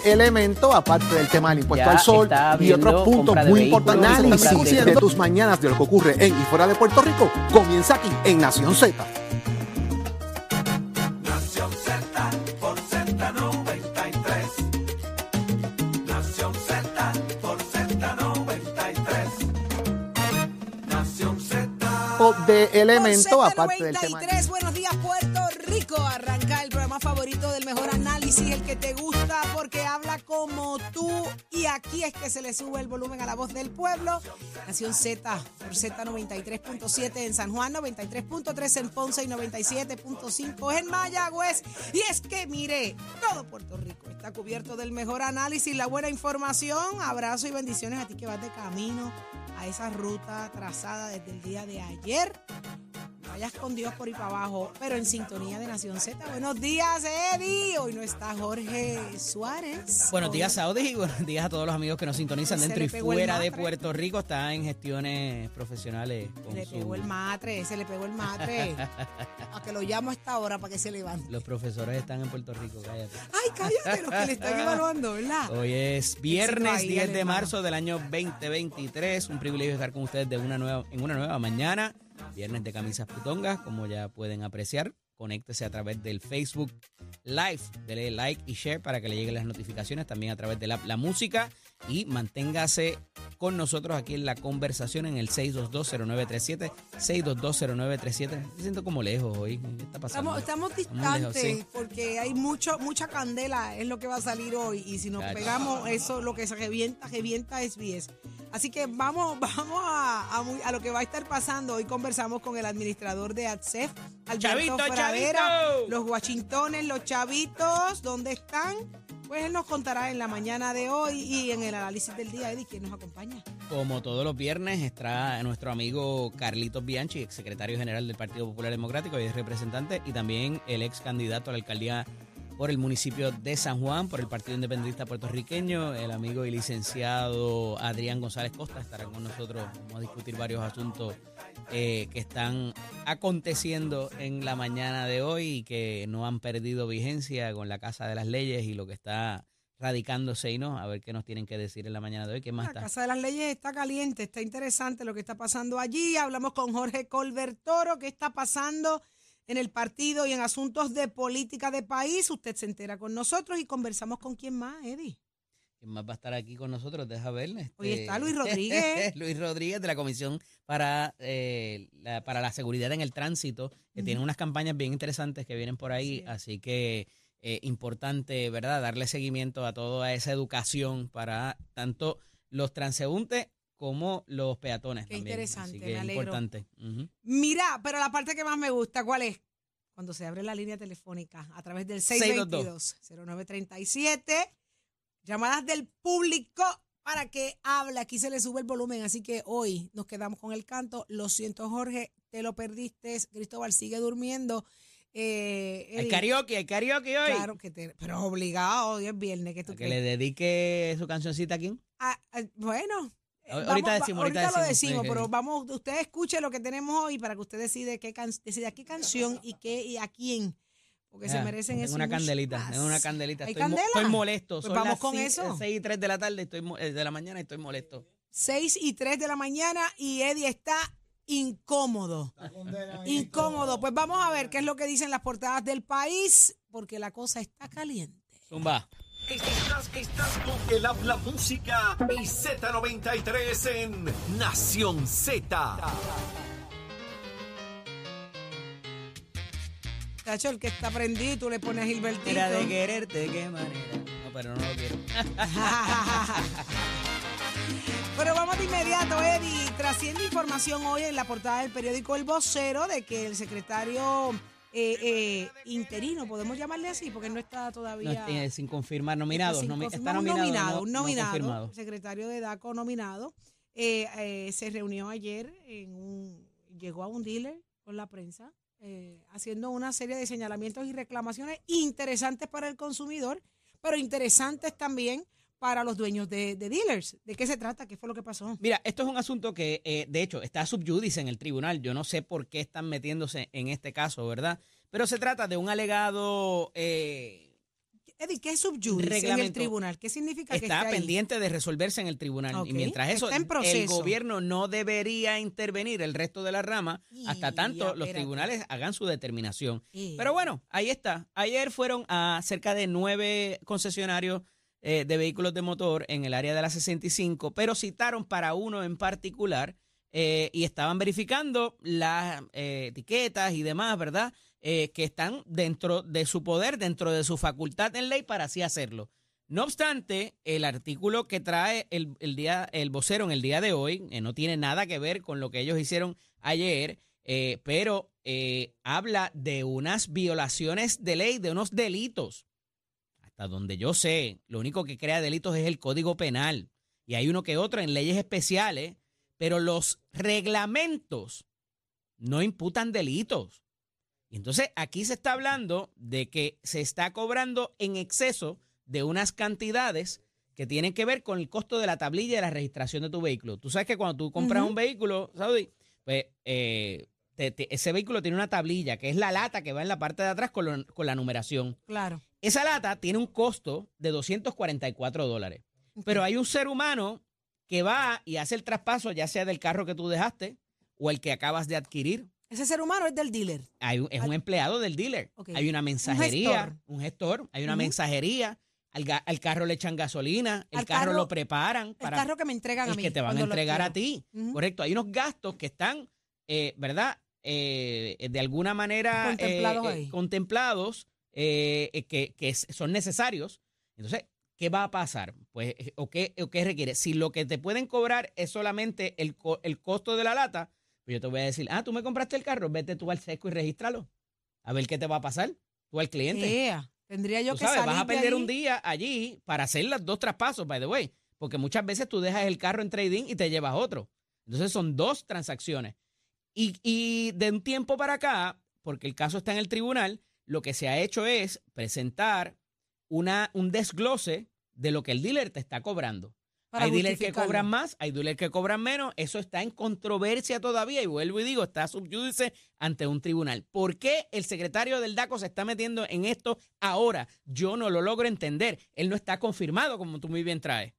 Z93. de elemento, aparte del tema del impuesto Ya al sol y otros puntos muy importantes. Análisis de tus mañanas de lo que ocurre en y fuera de Puerto Rico comienza aquí en Nación Z. Nación Z por Z93. Nación Z por Z93. Nación Z. de elemento, aparte del tema. Z93, buenos días Puerto Rico. Arranca el programa favorito del mejor análisis, el que te gusta porque habla como tú. Y aquí es que se le sube el volumen a la voz del pueblo. Nación Z por Z93.7 en San Juan, 93.3 en Ponce y 97.5 en Mayagüez. Y es que mire, todo Puerto Rico está cubierto del mejor análisis, la buena información. Abrazo y bendiciones a ti que vas de camino a esa ruta trazada desde el día de ayer. Vayas con Dios por ahí para abajo, pero en sintonía de Nación Z. Buenos días, Eddie. Hoy no está Jorge Suárez. Buenos días, Saudi, y buenos días a todos los amigos que nos sintonizan Se dentro y fuera de. Puerto Rico. Está en gestiones profesionales. Con Le pegó el matre, se le pegó el matre. a que lo llamo a esta hora para que se levante. Los profesores están en Puerto Rico, cállate. Ay, cállate, los que le están evaluando, ¿verdad? Hoy es viernes ahí, 10 al de marzo del año 2023. Un privilegio estar con ustedes de una nueva, en una nueva mañana. Viernes de camisas putongas, como ya pueden apreciar. Conéctese a través del Facebook Live. Dele like y share para que le lleguen las notificaciones. También a través de la, la música. Y manténgase con nosotros aquí en la conversación en el 6220937. 6220937. Me siento como lejos hoy. ¿Qué está pasando? Estamos, estamos Estamos lejos, distantes sí. porque hay mucho, mucha candela, es lo que va a salir hoy. Y si nos pegamos, eso lo que se revienta, revienta es 10. Así que vamos, vamos a, a muy- a lo que va a estar pasando. Hoy conversamos con el administrador de ATSEF, Alberto Chavito, Fradera. chavito. Los Washingtones, los chavitos, ¿dónde están? Pues él nos contará en la mañana de hoy y en el análisis del día, Eddie, ¿quién nos acompaña? Como todos los viernes, está nuestro amigo Carlitos Bianchi, ex secretario general del Partido Popular Democrático y es representante, y también el ex candidato a la alcaldía por el municipio de San Juan, por el Partido Independentista Puertorriqueño, el amigo y licenciado Adrián González Costa estará con nosotros. Vamos a discutir varios asuntos eh, que están aconteciendo en la mañana de hoy y que no han perdido vigencia con la Casa de las Leyes y lo que está radicándose y no. A ver qué nos tienen que decir en la mañana de hoy. ¿Qué más La está? Casa de las Leyes está caliente, está interesante lo que está pasando allí. Hablamos con Jorge Colbert Toro, qué está pasando en el partido y en asuntos de política de país. Usted se entera con nosotros y conversamos con quién más, Eddie. ¿Quién más va a estar aquí con nosotros? Deja ver. este, Hoy está Luis Rodríguez. Luis Rodríguez de la Comisión para, eh, la, para la Seguridad en el Tránsito, que tiene unas campañas bien interesantes que vienen por ahí, así que eh, importante, ¿verdad? Darle seguimiento a toda esa educación para tanto los transeúntes como los peatones Qué también. interesante, Así me que es alegro. importante. Mira, pero la parte que más me gusta, ¿cuál es? Cuando se abre la línea telefónica a través del 622-0937. Llamadas del público para que hable. Aquí se le sube el volumen, así que hoy nos quedamos con el canto. Lo siento, Jorge, te lo perdiste. Cristóbal sigue durmiendo. Eh, Hay Eddie, karaoke, hay karaoke hoy. Claro que te, pero obligado, hoy es viernes. que tú A que le dedique su cancioncita a quién. Ah, ah, bueno. Eh, Ahorita vamos- decimos, ahorita lo decimos. decimos, Sí, pero vamos, usted escuche lo que tenemos hoy para que usted decide qué can- decida qué canción y qué y a quién, porque se Ya, merecen tengo eso. una candelita, más. tengo una candelita. ¿Hay Estoy, mo- candela? estoy molesto. Pues Son vamos las con ci- eso. 6 y 3 de la tarde, estoy eh, de la mañana y estoy molesto. 6 y 3 de la mañana y Eddie está incómodo. Incómodo. Pues vamos a ver qué es lo que dicen las portadas del país, porque la cosa está caliente. Zumba. Estás, estás con el habla música y Z93 en Nación Z. Cacho, el que está prendido, y tú le pones a Gilbertito. Era de quererte, de qué manera. No, pero no lo quiero. Pero vamos de inmediato, Eddie. Trasciende información hoy en la portada del periódico El Vocero de que el secretario eh, eh, interino, podemos llamarle así, porque no está No, todavía. eh, sin confirmar, nominados. Está, sin nomi- está nominado, nominado, no- un no nominado, secretario de DACO nominado, eh, eh, se reunió ayer en un, llegó a un dealer con la prensa, eh, haciendo una serie de señalamientos y reclamaciones interesantes para el consumidor, pero interesantes también para los dueños de, de dealers. ¿De qué se trata? ¿Qué fue lo que pasó? Mira, esto es un asunto que, eh, de hecho, está subyudice en el tribunal. Yo no sé por qué están metiéndose en este caso, ¿verdad? Pero se trata de un alegado... eh, Eddie, ¿qué es subyudice en el tribunal? ¿Qué significa que está esté ahí? pendiente de resolverse en el tribunal. Y mientras eso, está en el proceso. gobierno no debería intervenir el resto de la rama hasta tanto los tribunales hagan su determinación. Pero bueno, ahí está. Ayer fueron a cerca de nueve concesionarios eh, de vehículos de motor en el área de la 65, pero citaron para uno en particular eh, y estaban verificando las eh, etiquetas y demás, ¿verdad? Que están dentro de su poder, dentro de su facultad en ley para así hacerlo. No obstante, el artículo que trae el, el día, el vocero en el día de hoy no tiene nada que ver con lo que ellos hicieron ayer, pero habla de unas violaciones de ley, de unos delitos. Hasta donde yo sé, lo único que crea delitos es el Código Penal. Y hay uno que otro en leyes especiales, pero los reglamentos no imputan delitos. Y entonces aquí se está hablando de que se está cobrando en exceso de unas cantidades que tienen que ver con el costo de la tablilla de la registración de tu vehículo. Tú sabes que cuando tú compras un vehículo, Saudi, pues eh, te- te- ese vehículo tiene una tablilla, que es la lata que va en la parte de atrás con, lo- con la numeración. Claro. Esa lata tiene un costo de 244 dólares. Pero hay un ser humano que va y hace el traspaso, ya sea del carro que tú dejaste o el que acabas de adquirir. Ese ser humano es del dealer. Hay es un empleado del dealer. Hay una mensajería, gestor. un gestor, hay una mensajería. Al, carro le echan gasolina, el carro, carro- lo preparan El para carro que me entregan a el mí. que te van a entregar a ti. Correcto. Hay unos gastos que están, eh, ¿verdad? Eh, de alguna manera Contemplados eh, contemplados, eh, eh, que, son necesarios. Entonces, ¿qué va a pasar? Pues, eh, ¿o qué, o qué requiere? Si lo que te pueden cobrar es solamente el, el costo de la lata, pues yo te voy a decir, ah, tú me compraste el carro, vete tú al sesco y regístralo. A ver qué te va a pasar, tú al cliente. Ea, Tendría yo Tú que sabes, salir vas a de perder un día allí para hacer los dos traspasos, by the way. Porque muchas veces tú dejas el carro en trading y te llevas otro. Entonces son dos transacciones. Y, y de un tiempo para acá, porque el caso está en el tribunal, lo que se ha hecho es presentar una, un desglose de lo que el dealer te está cobrando. para hay dealers que cobran más, hay dealers que cobran menos. Eso está en controversia todavía y vuelvo y digo, está subyúdice ante un tribunal. ¿Por qué el secretario del DACO se está metiendo en esto ahora? Yo no lo logro entender. Él no está confirmado, como tú muy bien traes.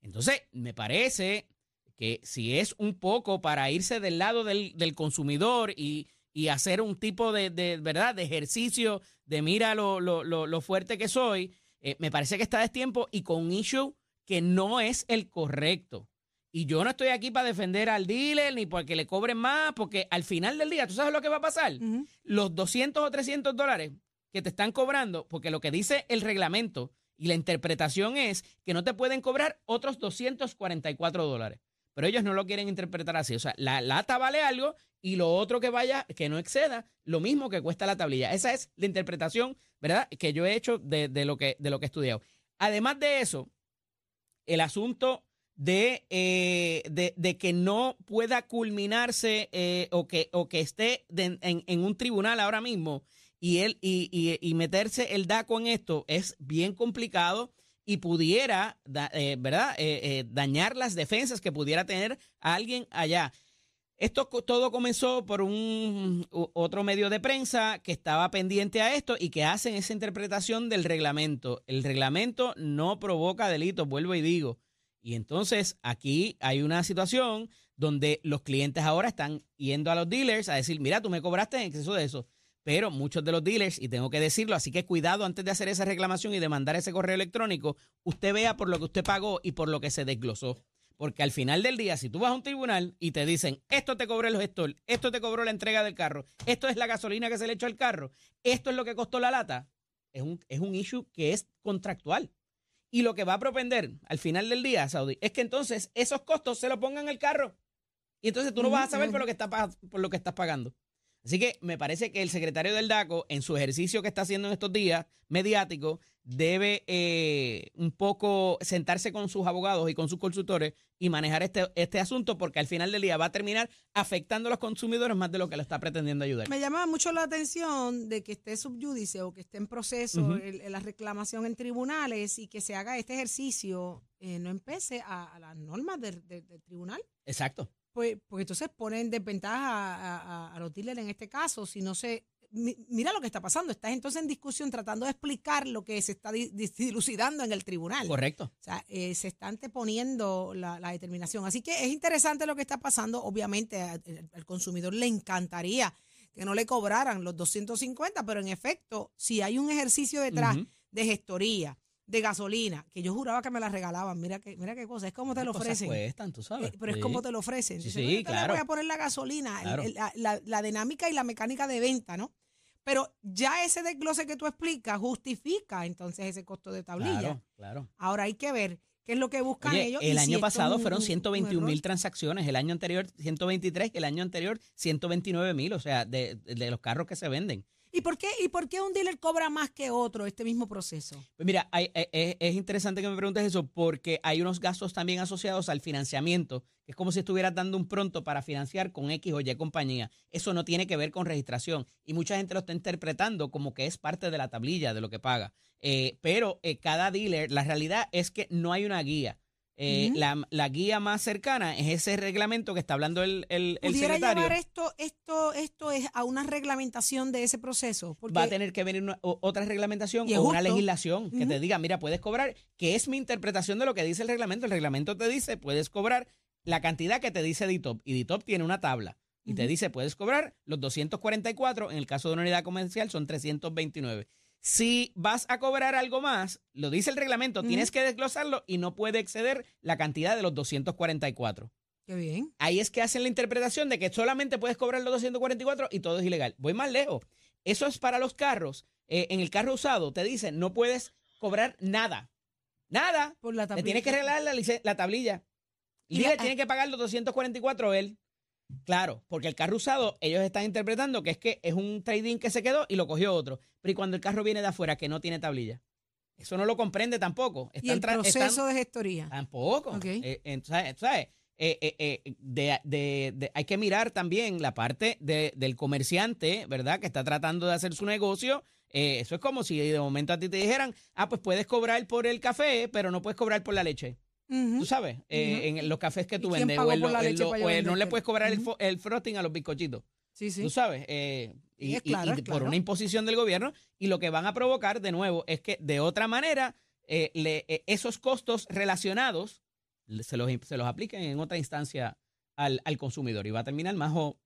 Entonces, me parece que si es un poco para irse del lado del, del consumidor y, y hacer un tipo de, de, ¿verdad? de ejercicio de mira lo, lo, lo, lo fuerte que soy, eh, me parece que está de tiempo y con un issue que no es el correcto. Y yo no estoy aquí para defender al dealer ni porque le cobren más, porque al final del día, ¿tú sabes lo que va a pasar? Los 200 o 300 dólares que te están cobrando, porque lo que dice el reglamento y la interpretación es que no te pueden cobrar otros 244 dólares. Pero ellos no lo quieren interpretar así. O sea, la lata vale algo y lo otro que vaya, que no exceda, lo mismo que cuesta la tablilla. Esa es la interpretación, ¿verdad?, que yo he hecho de, lo, que, de lo que he estudiado. Además de eso, el asunto de, eh, de, que no pueda culminarse eh, o, que, o que esté en, en un tribunal ahora mismo y, él, y, y- y meterse el DACO en esto es bien complicado y pudiera, eh, ¿verdad?, Eh, eh, dañar las defensas que pudiera tener alguien allá. Esto todo comenzó por un otro medio de prensa que estaba pendiente a esto y que hacen esa interpretación del reglamento. El reglamento no provoca delitos, vuelvo y digo. Y entonces aquí hay una situación donde los clientes ahora están yendo a los dealers a decir, mira, tú me cobraste en exceso de eso. Pero muchos de los dealers, y tengo que decirlo, así que cuidado antes de hacer esa reclamación y de mandar ese correo electrónico, usted vea por lo que usted pagó y por lo que se desglosó. Porque al final del día, si tú vas a un tribunal y te dicen, esto te cobró el gestor, esto te cobró la entrega del carro, esto es la gasolina que se le echó al carro, esto es lo que costó la lata, es un, es un issue que es contractual. Y lo que va a propender al final del día, Saudi, es que entonces esos costos se los pongan el carro. Y entonces tú no vas a saber por lo que, está, por lo que estás pagando. Así que me parece que el secretario del DACO, en su ejercicio que está haciendo en estos días mediático, debe eh, un poco sentarse con sus abogados y con sus consultores y manejar este, este asunto porque al final del día va a terminar afectando a los consumidores más de lo que lo está pretendiendo ayudar. Me llama mucho la atención de que esté subyúdice o que esté en proceso el- la reclamación en tribunales y que se haga este ejercicio, eh, no empece a, a las normas del, del- del tribunal. Exacto. Pues, porque entonces pone en desventaja a, a- a los dealers en este caso, si no se... mi- Mira lo que está pasando, estás entonces en discusión tratando de explicar lo que se está di- di- dilucidando en el tribunal. Correcto. O sea, eh, se está anteponiendo la, la determinación. Así que es interesante lo que está pasando. Obviamente a- al, consumidor le encantaría que no le cobraran los 250, pero en efecto, si hay un ejercicio detrás de gestoría, de gasolina, que yo juraba que me la regalaban, mira que, mira qué cosa, es como te lo ofrecen. cuestan, tú sabes. Eh, pero es como te lo ofrecen. Sí, sí, "Oye, te le claro. voy a poner la gasolina, Claro. el- la, la- la dinámica y la mecánica de venta, ¿no? Pero ya ese desglose que tú explicas justifica entonces ese costo de tablilla. Claro, claro. Ahora hay que ver qué es lo que buscan Oye, ellos. el año pasado un- fueron un- un 121 mil transacciones, el año anterior 123, el año anterior 129 mil, o sea, de, de los carros que se venden. ¿Y por, qué, ¿Y por qué un dealer cobra más que otro este mismo proceso? Pues mira, eh, eh, es interesante que me preguntes eso porque hay unos gastos también asociados al financiamiento, que es como si estuvieras dando un pronto para financiar con X o Y compañía. Eso no tiene que ver con registración y mucha gente lo está interpretando como que es parte de la tablilla de lo que paga. Eh, pero cada dealer, la realidad es que no hay una guía. Eh, la, la guía más cercana es ese reglamento que está hablando el, el, el ¿Pudiera secretario. llevar esto, esto, esto es a una reglamentación de ese proceso? Porque va a tener que venir una- otra reglamentación o una justo. legislación que te diga, mira, puedes cobrar, que es mi interpretación de lo que dice el reglamento. El reglamento te dice, puedes cobrar la cantidad que te dice DITOP. Y DITOP tiene una tabla. Y te dice, puedes cobrar los 244, en el caso de una unidad comercial son 329. Si vas a cobrar algo más, lo dice el reglamento, tienes que desglosarlo y no puede exceder la cantidad de los 244. Qué bien. Ahí es que hacen la interpretación de que solamente puedes cobrar los 244 y todo es ilegal. Voy más lejos. Eso es para los carros. Eh, en el carro usado te dicen no puedes cobrar nada. Nada. Por la Te tablilla. tienes que arreglar la, la tablilla. Y le tiene que pagar los 244 él. Claro, porque el carro usado, ellos están interpretando que es que es un trading que se quedó y lo cogió otro. Pero ¿y cuando el carro viene de afuera que no tiene tablilla? Eso no lo comprende tampoco. Y el proceso de gestoría. Tampoco. Ok. Eh, entonces, ¿sabes? Eh, eh, eh, de- de- de- hay que mirar también la parte de- del comerciante, ¿verdad? Que está tratando de hacer su negocio. Eh, eso es como si de momento a ti te dijeran, ah, pues puedes cobrar por el café, pero no puedes cobrar por la leche. Tú sabes, Eh, en los cafés que ¿Y tú vendes. O, o no le puedes cobrar el, Ujú. fo- el frosting a los bizcochitos. Sí, sí. Tú sabes, eh, y, es y- claro, y es por claro. una imposición del gobierno, y lo que van a provocar de nuevo es que de otra manera eh, le- eh, esos costos relacionados se los, se los apliquen en otra instancia al, al consumidor y va a terminar más o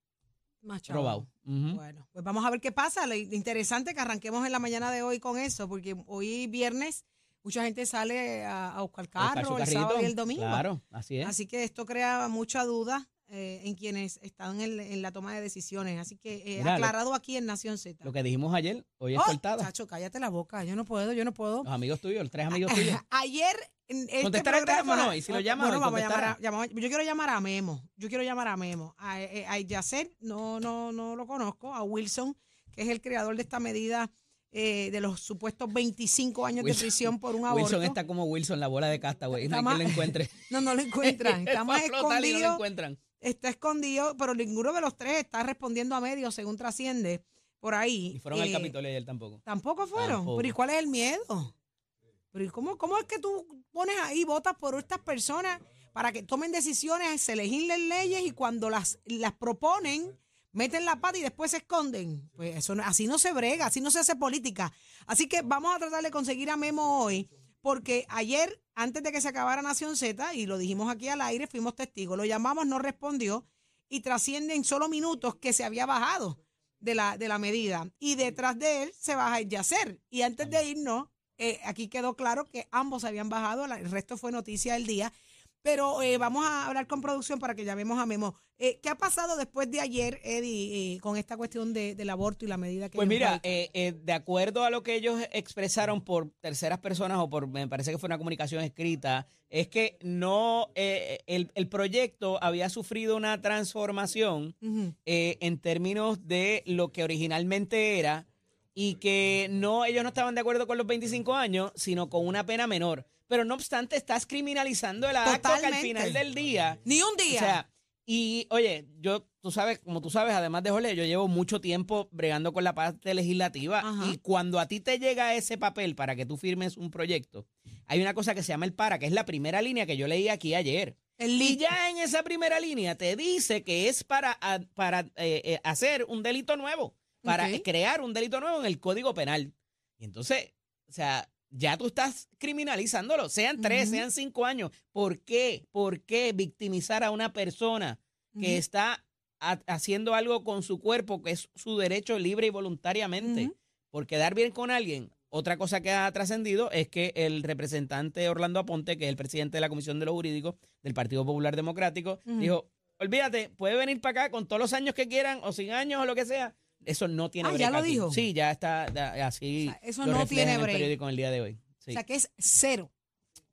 Más chavo. robado. Ujú. Bueno, pues vamos a ver qué pasa. Lo interesante que arranquemos en la mañana de hoy con eso, porque hoy viernes mucha gente sale a, a buscar carro el sábado y el domingo. Claro, así es. Así que esto crea mucha duda eh, en quienes están en, en la toma de decisiones. Así que eh, Mira, lo- aclarado aquí en Nación Z. Lo que dijimos ayer, hoy es Oh, cortada. Chacho, cállate la boca. Yo no puedo, yo no puedo. Los amigos tuyos, los tres amigos tuyos. Ayer este Contestar el teléfono y si lo llamas, bueno, vamos a llamar a- llamamos- yo quiero llamar a Memo. Yo quiero llamar a Memo. A, eh, a Yacer, no, no, no lo conozco. A Wilson, que es el creador de esta medida eh, de los supuestos 25 años de prisión por un aborto. Wilson está como Wilson, la bola de casta, güey. No hay Está quien lo más- encuentre. No, no lo encuentran. Está más y no lo escondido. encuentran. está escondido, pero ninguno de los tres está respondiendo a medios, según trasciende por ahí. Y fueron al Eh, Capitolio ayer tampoco. Tampoco fueron. Tampoco. Pero ¿y cuál es el miedo? Pero ¿y cómo, cómo es que tú pones ahí, votas por estas personas para que tomen decisiones, se legislen leyes y cuando las, las proponen, meten la pata y después se esconden? Pues eso no- así no se brega, así no se hace política. Así que vamos a tratar de conseguir a Memo hoy, porque ayer, antes de que se acabara Nación Z, y lo dijimos aquí al aire, fuimos testigos, lo llamamos, no respondió y trasciende en solo minutos que se había bajado de la, de la medida. Y detrás de él se baja el Yacer. Y antes de irnos, eh, aquí quedó claro que ambos habían bajado, el resto fue noticia del día. Pero eh, vamos a hablar con producción para que llamemos a Memo. Eh, ¿Qué ha pasado después de ayer, Eddie, eh, con esta cuestión de- del aborto y la medida que Pues mira, eh, eh, de acuerdo a lo que ellos expresaron por terceras personas o por, me parece que fue una comunicación escrita, es que no, eh, el, el proyecto había sufrido una transformación en términos de lo que originalmente era y que no, ellos no estaban de acuerdo con los 25 años, sino con una pena menor. Pero no obstante, estás criminalizando el acto que al final del día Ni un día. o sea, y oye, yo, tú sabes, como tú sabes, además de Jorge, yo llevo mucho tiempo bregando con la parte legislativa Ajá. y cuando a ti te llega ese papel para que tú firmes un proyecto, hay una cosa que se llama el para, que es la primera línea que yo leí aquí ayer. el Y ya en esa primera línea te dice que es para, para eh, eh, hacer un delito nuevo, para crear un delito nuevo en el Código Penal. Y entonces, o sea, ya tú estás criminalizándolo, sean tres, sean cinco años. ¿Por qué? ¿Por qué victimizar a una persona que está ha- haciendo algo con su cuerpo, que es su derecho libre y voluntariamente? Ujú. Por quedar bien con alguien. Otra cosa que ha trascendido es que el representante Orlando Aponte, que es el presidente de la Comisión de los Jurídicos del Partido Popular Democrático, dijo, olvídate, puede venir para acá con todos los años que quieran o sin años o lo que sea. Eso no tiene Ah, break ¿ya lo aquí. dijo? Sí, ya está así. O sea, eso lo no refleja tiene en el break. periódico en el día de hoy. Sí. O sea que es cero.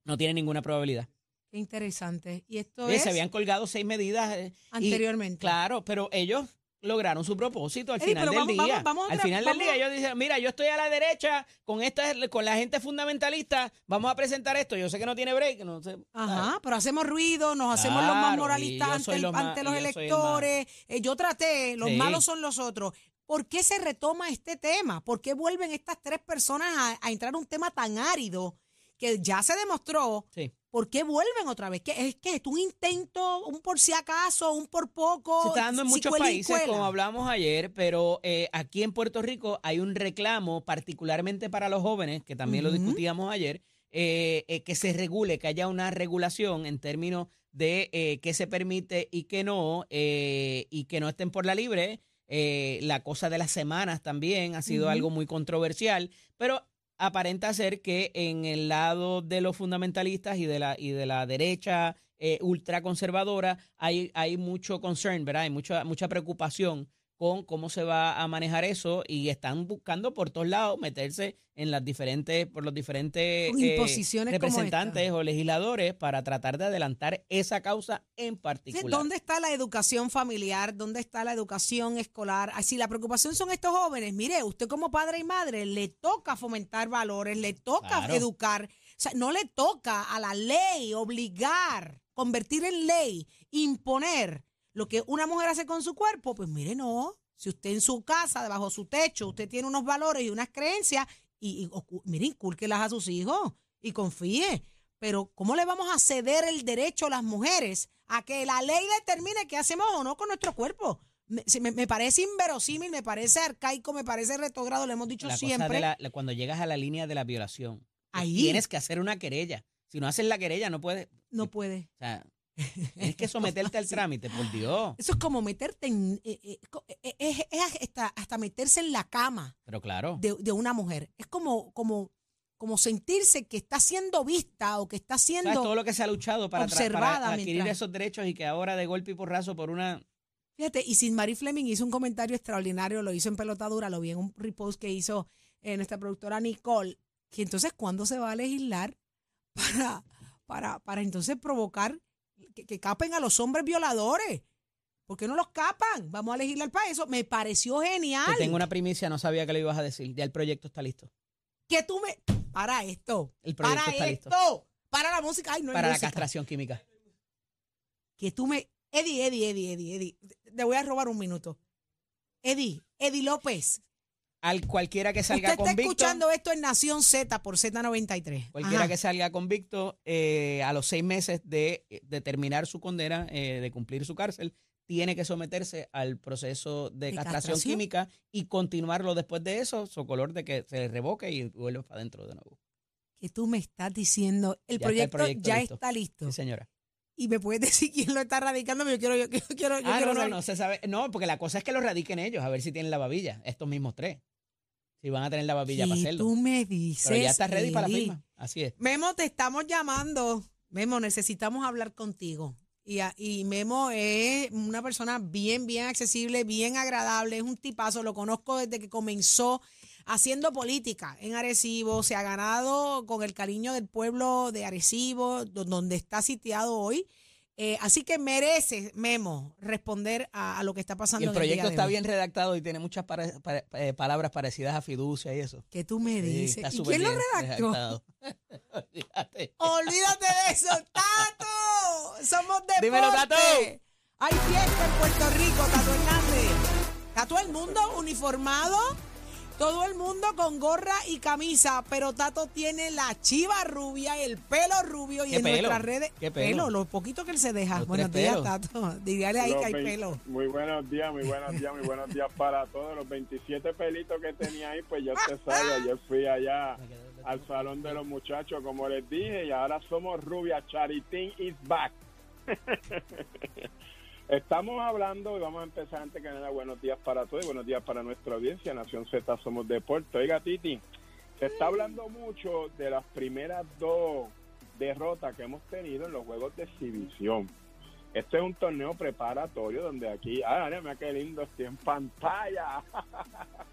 no tiene ninguna probabilidad. Qué interesante. Y esto Oye, es se habían colgado seis medidas. eh, y- anteriormente. claro, pero ellos lograron su propósito al Eddie, final pero del vamos- día. vamos- vamos a al final del día ellos dicen, mira, yo estoy a la derecha con esta, con la gente fundamentalista, vamos a presentar esto. Yo sé que no tiene break, no sé. Ajá, pero hacemos ruido, nos hacemos los más Claro, y moralistas yo ante, soy el- lo más- ante los y yo soy el más. electores. Eh, yo traté, los Sí. malos son los otros. ¿Por qué se retoma este tema? ¿Por qué vuelven estas tres personas a, a entrar a un tema tan árido que ya se demostró? Sí. ¿Por qué vuelven otra vez? ¿Qué, ¿Es que es un intento, un por si acaso, un por poco? Se está dando en muchos países, como hablamos ayer, pero eh, aquí en Puerto Rico hay un reclamo, particularmente para los jóvenes, que también lo discutíamos ayer, eh, eh, que se regule, que haya una regulación en términos de qué se permite y qué no, y que no estén por la libre. Eh, la cosa de las semanas también ha sido algo muy controversial, pero aparenta ser que en el lado de los fundamentalistas y de la, y de la derecha eh, ultraconservadora hay, hay mucho concern, ¿verdad? Hay mucha, mucha preocupación con cómo se va a manejar eso y están buscando por todos lados meterse en las diferentes, por los diferentes imposiciones como representantes o legisladores para tratar de adelantar esa causa en particular. ¿Dónde está la educación familiar? ¿Dónde está la educación escolar? Si la preocupación son estos jóvenes, mire, usted como padre y madre le toca fomentar valores, le toca Claro. educar. O sea, no le toca a la ley obligar, convertir en ley, imponer lo que una mujer hace con su cuerpo. Pues mire, no. Si usted en su casa, debajo de su techo, usted tiene unos valores y unas creencias, y, y mire, incúlquelas a sus hijos y confíe. Pero ¿cómo le vamos a ceder el derecho a las mujeres a que la ley determine qué hacemos o no con nuestro cuerpo? Me, se- me- me parece inverosímil, me parece arcaico, me parece retrogrado, lo hemos dicho la cosa siempre. de la- la- cuando llegas a la línea de la violación, pues Ahí. tienes que hacer una querella. Si no haces la querella, no puedes. No puede. O sea, tienes que someterte al trámite, por Dios. Eso es como meterte en... eh, eh, eh, es, es hasta, hasta meterse en la cama Pero claro. de, de una mujer. Es como, como, como sentirse que está siendo vista o que está ¿Sabes siendo... todo lo que se ha luchado para, observada para adquirir mientras- esos derechos y que ahora de golpe y porrazo por una... Fíjate, y sin Marie Fleming hizo un comentario extraordinario, lo hizo en pelotadura, lo vi en un repost que hizo eh, nuestra productora Nicole, que entonces, ¿cuándo se va a legislar para, para, para entonces provocar que, que capen a los hombres violadores? ¿Por qué no los capan? Vamos a legislar para eso. Me pareció genial. Te tengo una primicia, no sabía que lo ibas a decir. Ya el proyecto está listo. Que tú me... Para esto. El proyecto para está esto. listo. Para la música. Ay, no hay Para la música. castración química. que tú me. Eddie, Eddie, Eddie, Eddie, Eddie. Te voy a robar un minuto. Eddie, Eddie López. Al cualquiera que Usted salga está convicto, escuchando esto en Nación Z por Z93. cualquiera Ajá. que salga convicto eh, a los seis meses de, de terminar su condena, eh, de cumplir su cárcel, tiene que someterse al proceso de, ¿De castración, castración? química y continuarlo después de eso, su color de que se le revoque y vuelve para adentro de nuevo. Que tú me estás diciendo, el Ya está el proyecto, ya listo. está listo. Sí, señora. Y me puedes decir quién lo está radicando, pero yo quiero, yo, quiero- yo Ah, quiero no, no, no se sabe. No, porque la cosa es que lo radiquen ellos, a ver si tienen la babilla, estos mismos tres. Si van a tener la babilla para hacerlo. tú me dices. Pero ya está ready para la firma. Así es. Memo, te estamos llamando. Memo, necesitamos hablar contigo. Y, a- y Memo es una persona bien, bien accesible, bien agradable, es un tipazo, lo conozco desde que comenzó haciendo política en Arecibo, se ha ganado con el cariño del pueblo de Arecibo, do- donde está sitiado hoy. Eh, así que merece, Memo, responder a, a lo que está pasando Y el en día proyecto de está hoy. bien redactado y tiene muchas pare- eh, palabras parecidas a fiducia y eso. ¿Qué tú me dices? está ¿Y súper quién lo redactó? Olvídate. Olvídate de eso, Tato. Somos deporte. Dímelo, Tato. Hay fiesta en Puerto Rico, Tato Hernández. Está todo el mundo uniformado, todo el mundo con gorra y camisa, pero Tato tiene la chiva rubia, el pelo rubio y ¿Qué en pelo? nuestras redes. ¿Qué pelo? lo poquito que él se deja. Los Buenos días, pelos. Tato. Dígale ahí Los que hay pelo. Muy buenos días, muy buenos días, muy buenos días para todos. Los 27 pelitos que tenía ahí, pues ya usted sabe, ayer fui allá al salón de los muchachos, como les dije, y ahora somos rubia. Charitín is back. Estamos hablando y vamos a empezar antes que nada. Buenos días para todos y buenos días para nuestra audiencia. Nación Z Somos Deporte. Oiga, Titi, se está hablando mucho de las primeras dos derrotas que hemos tenido en los juegos de exhibición. Este es un torneo preparatorio donde aquí, ah, mira qué lindo, estoy en pantalla.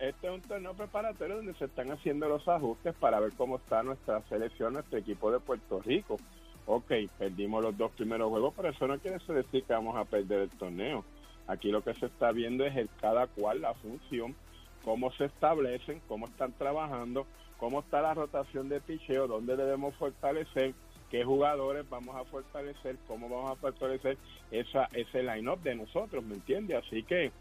Este es un torneo preparatorio donde se están haciendo los ajustes para ver cómo está nuestra selección, nuestro equipo de Puerto Rico. Ok, perdimos los dos primeros juegos, pero eso no quiere decir que vamos a perder el torneo. Aquí lo que se está viendo es el cada cual la función, cómo se establecen, cómo están trabajando, cómo está la rotación de picheo, dónde debemos fortalecer, qué jugadores vamos a fortalecer, cómo vamos a fortalecer esa, ese line-up de nosotros, ¿me entiende? Así que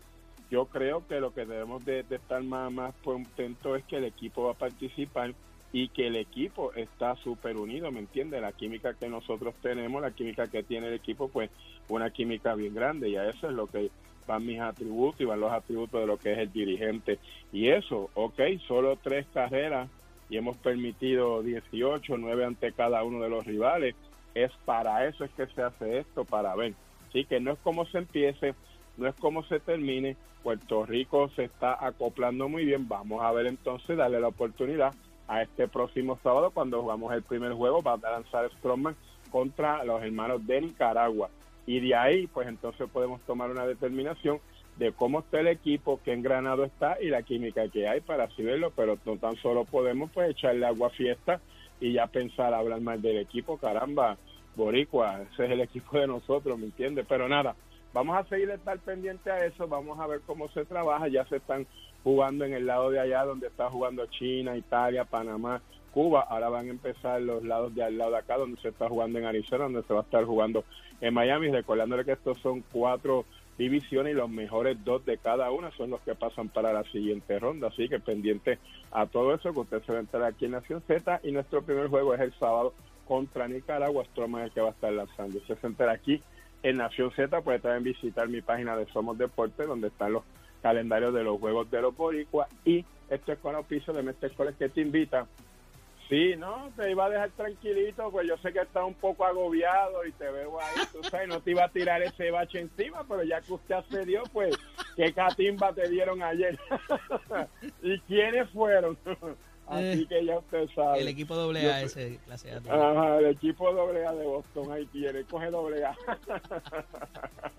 yo creo que lo que debemos de, de estar más, más contentos es que el equipo va a participar y que el equipo está súper unido, ¿me entiende? La química que nosotros tenemos, la química que tiene el equipo, pues una química bien grande y a eso es lo que van mis atributos y van los atributos de lo que es el dirigente. Y eso, ok, solo tres carreras y hemos permitido 18, 9 ante cada uno de los rivales. Es para eso es que se hace esto, para ver. Así que no es como se empiece, no es como se termine. Puerto Rico se está acoplando muy bien. Vamos a ver entonces, darle la oportunidad a este próximo sábado cuando jugamos el primer juego. Va a lanzar Strongman contra los hermanos de Nicaragua. Y de ahí, pues entonces podemos tomar una determinación de cómo está el equipo, qué engranado está y la química que hay para así verlo, pero no tan solo podemos pues echarle agua a fiesta y ya pensar hablar mal del equipo, caramba, Boricua, ese es el equipo de nosotros, ¿me entiendes? Pero nada, vamos a seguir estar pendiente a eso, vamos a ver cómo se trabaja, ya se están jugando en el lado de allá donde está jugando China, Italia, Panamá, Cuba, ahora van a empezar los lados de al lado de acá donde se está jugando en Arizona, donde se va a estar jugando en Miami, recordándole que estos son cuatro divisiones y los mejores dos de cada una son los que pasan para la siguiente ronda, así que pendiente a todo eso que usted se va a enterar aquí en Nación Z. Y nuestro primer juego es el sábado contra Nicaragua, Stroman es el que va a estar lanzando, usted se entera aquí en Nación Z, puede también visitar mi página de Somos Deporte donde están los calendarios de los juegos de los boricuas y esto es con auspicio de Mestre Coles que te invita Sí, no, te iba a dejar tranquilito, pues yo sé que estás un poco agobiado y te veo ahí, tú sabes, no te iba a tirar ese bache encima, pero ya que usted accedió, pues, ¿qué catimba te dieron ayer? ¿Y quiénes fueron? Así que ya usted sabe. El equipo doble A, ese clase A. Ajá, el equipo doble A de Boston, ahí tiene, coge doble A.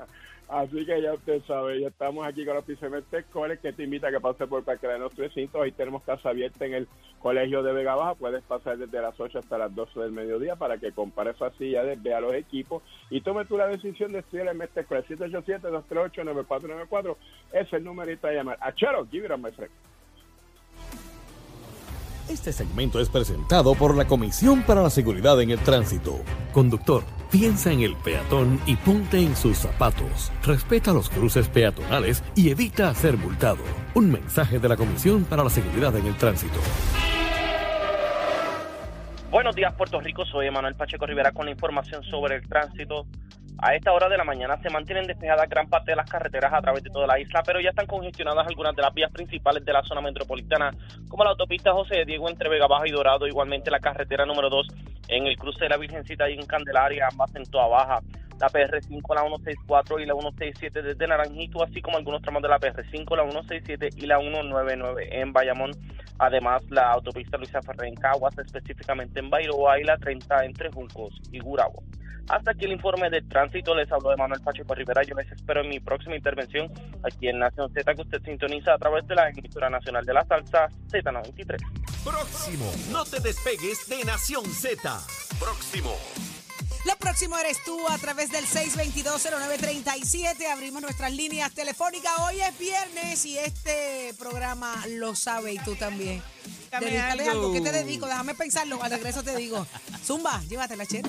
Así que ya usted sabe, ya estamos aquí con los Pisementes Coles que te invita a que pase por cualquiera de nuestros recintos. Ahí tenemos casa abierta en el Colegio de Vega Baja. Puedes pasar desde las 8 hasta las 12 del mediodía para que compare facilidades, vea los equipos y tome tú la decisión de estudiar en Mestre Coles. 787-238-9494 es el numerito a llamar. Achero, give it up, my friend. Este segmento es presentado por la Comisión para la Seguridad en el Tránsito. Conductor, piensa en el peatón y ponte en sus zapatos. Respeta los cruces peatonales y evita ser multado. Un mensaje de la Comisión para la Seguridad en el Tránsito. Buenos días, Puerto Rico. Soy Emanuel Pacheco Rivera con información sobre el tránsito. A esta hora de la mañana se mantienen despejadas gran parte de las carreteras a través de toda la isla, pero ya están congestionadas algunas de las vías principales de la zona metropolitana, como la autopista José de Diego entre Vega Baja y Dorado, igualmente la carretera número 2 en el cruce de la Virgencita y en Candelaria, ambas en Toa Baja, la PR5, la 164 y la 167 desde Naranjito, así como algunos tramos de la PR5, la 167 y la 199 en Bayamón, Además, la autopista Luisa Ferrer en Caguas, específicamente en Bairoa, y la 30 entre Juncos y Gurabo. Hasta aquí el informe de tránsito. Les hablo de Manuel Pacheco Rivera. Yo les espero en mi próxima intervención aquí en Nación Z, que usted sintoniza a través de la emisora nacional de la salsa Z93. Próximo. No te despegues de Nación Z. Próximo. Lo próximo eres tú a través del 622-0937. Abrimos nuestras líneas telefónicas. Hoy es viernes y este programa lo sabe y tú también. Dedícale algo. algo. ¿Qué te dedico? Déjame pensarlo. Al regreso te digo. Zumba, llévatela, Chet.